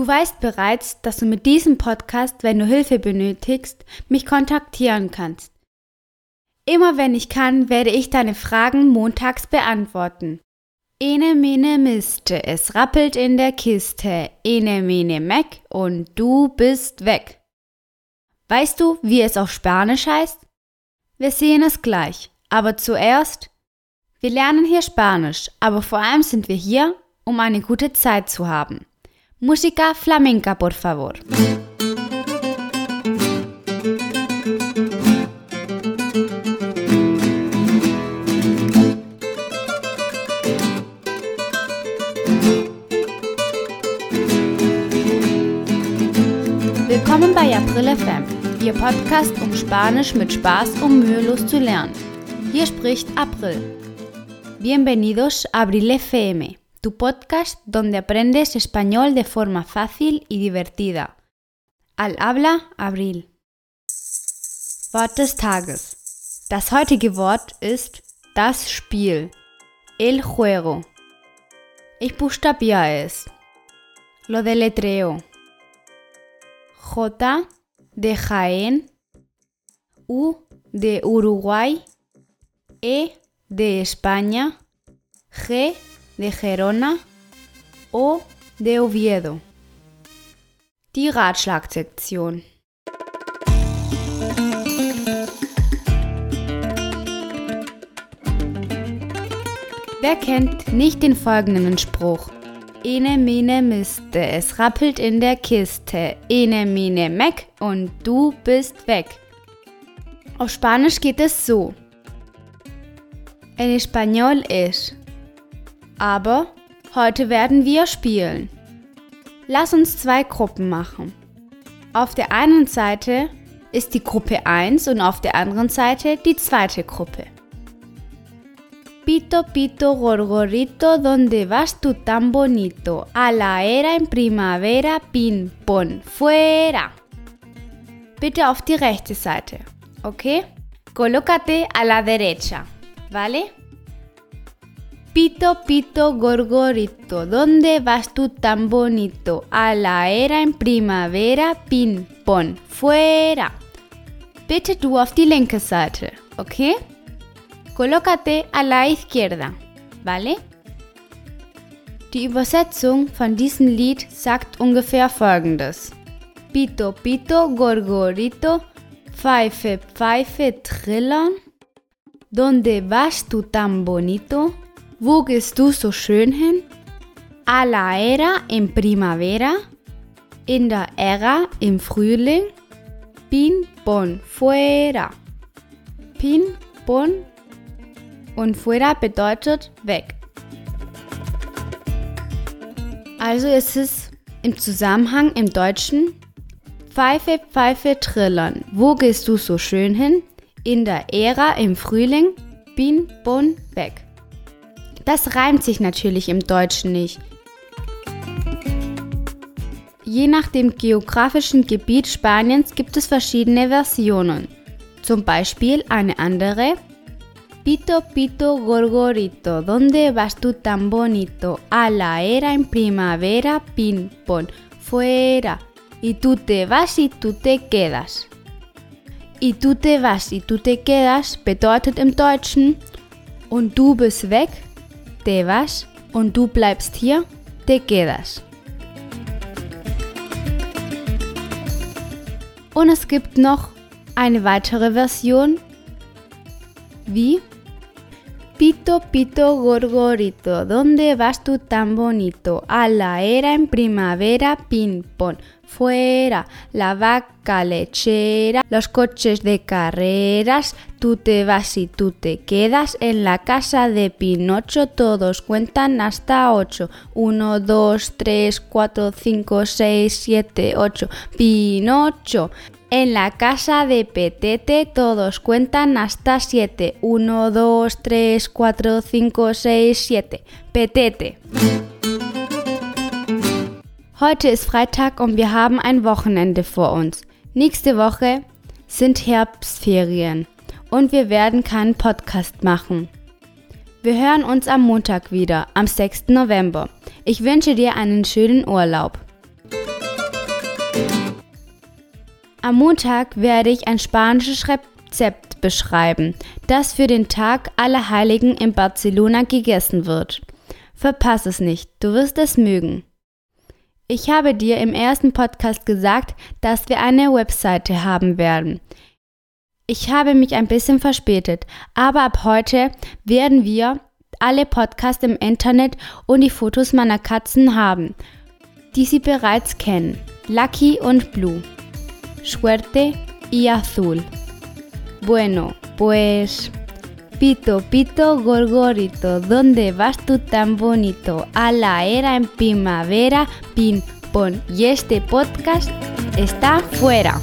Du weißt bereits, dass du mit diesem Podcast, wenn du Hilfe benötigst, mich kontaktieren kannst. Immer wenn ich kann, werde ich deine Fragen montags beantworten. Ene mene miste, es rappelt in der Kiste, ene mene meck und du bist weg. Weißt du, wie es auf Spanisch heißt? Wir sehen es gleich, aber zuerst, wir lernen hier Spanisch, aber vor allem sind wir hier, um eine gute Zeit zu haben. Música flamenca, por favor. Willkommen bei April FM, Ihr Podcast, um Spanisch mit Spaß und mühelos zu lernen. Hier spricht April. Bienvenidos a Abril FM, tu podcast donde aprendes español de forma fácil y divertida. Al habla Abril. Wort des Tages. Das heutige Wort ist das Spiel. El juego. Ich buchstabiere es. Lo deletreo. J de Jaén, U de Uruguay, E de España, G de Gerona, O de Oviedo. Die Ratschlagsektion. Wer kennt nicht den folgenden Spruch? Ene mine miste, es rappelt in der Kiste. Ene mine meck und du bist weg. Auf Spanisch geht es so. En español es. Aber heute werden wir spielen. Lass uns zwei Gruppen machen. Auf der einen Seite ist die Gruppe 1 und auf der anderen Seite die zweite Gruppe. Pito, pito, gorgorito, ¿dónde vas tú tan bonito? A la era en primavera, pin, pon, fuera. Bitte auf die rechte Seite, ¿ok? Colócate a la derecha, ¿vale? Pito, pito, gorgorito, ¿dónde vas tú tan bonito? A la era en primavera, pin, pon, fuera. Bitte du auf die linke Seite, ¿ok? Colócate a la izquierda, ¿vale? Die Übersetzung von diesem Lied sagt ungefähr folgendes. Pito, pito, gorgorito, pfeife, pfeife, trillern. ¿Dónde vas tú tan bonito? Wo gehst du so schön hin? A la era en primavera. In der Era im Frühling. Pin, pon, fuera. Pin, pon, und fuera bedeutet weg. Also ist es im Zusammenhang im Deutschen Pfeife, Pfeife, trillern. Wo gehst du so schön hin? In der Ära im Frühling, bin, bon, weg. Das reimt sich natürlich im Deutschen nicht. Je nach dem geografischen Gebiet Spaniens gibt es verschiedene Versionen. Zum Beispiel eine andere Pito, pito, gorgorito, ¿dónde vas tú tan bonito? A la era en primavera, pin, pon, fuera. Y tú te vas y tú te quedas. Y tú te vas y tú te quedas bedeutet im Deutschen und du bist weg, te vas und du bleibst hier, te quedas. Und es gibt noch eine weitere Version, wie Pito, pito, gorgorito, ¿dónde vas tú tan bonito? A la era en primavera, ping pong, fuera, la vaca lechera, los coches de carreras, tú te vas y tú te quedas en la casa de Pinocho, todos cuentan hasta ocho. Uno, dos, tres, cuatro, cinco, seis, siete, ocho. Pinocho. En la casa de Petete todos cuentan hasta 7. 1, 2, 3, 4, 5, 6, 7. Petete. Heute ist Freitag und wir haben ein Wochenende vor uns. Nächste Woche sind Herbstferien und wir werden keinen Podcast machen. Wir hören uns am Montag wieder, am 6. November. Ich wünsche dir einen schönen Urlaub. Am Montag werde ich ein spanisches Rezept beschreiben, das für den Tag aller Heiligen in Barcelona gegessen wird. Verpass es nicht, du wirst es mögen. Ich habe dir im ersten Podcast gesagt, dass wir eine Webseite haben werden. Ich habe mich ein bisschen verspätet, aber ab heute werden wir alle Podcasts im Internet und die Fotos meiner Katzen haben, die Sie bereits kennen. Lucky und Blue. Suerte y Azul. Bueno, pues Pito, pito, gorgorito, ¿dónde vas tú tan bonito? A la era en primavera, pin, pon. Y este podcast está fuera.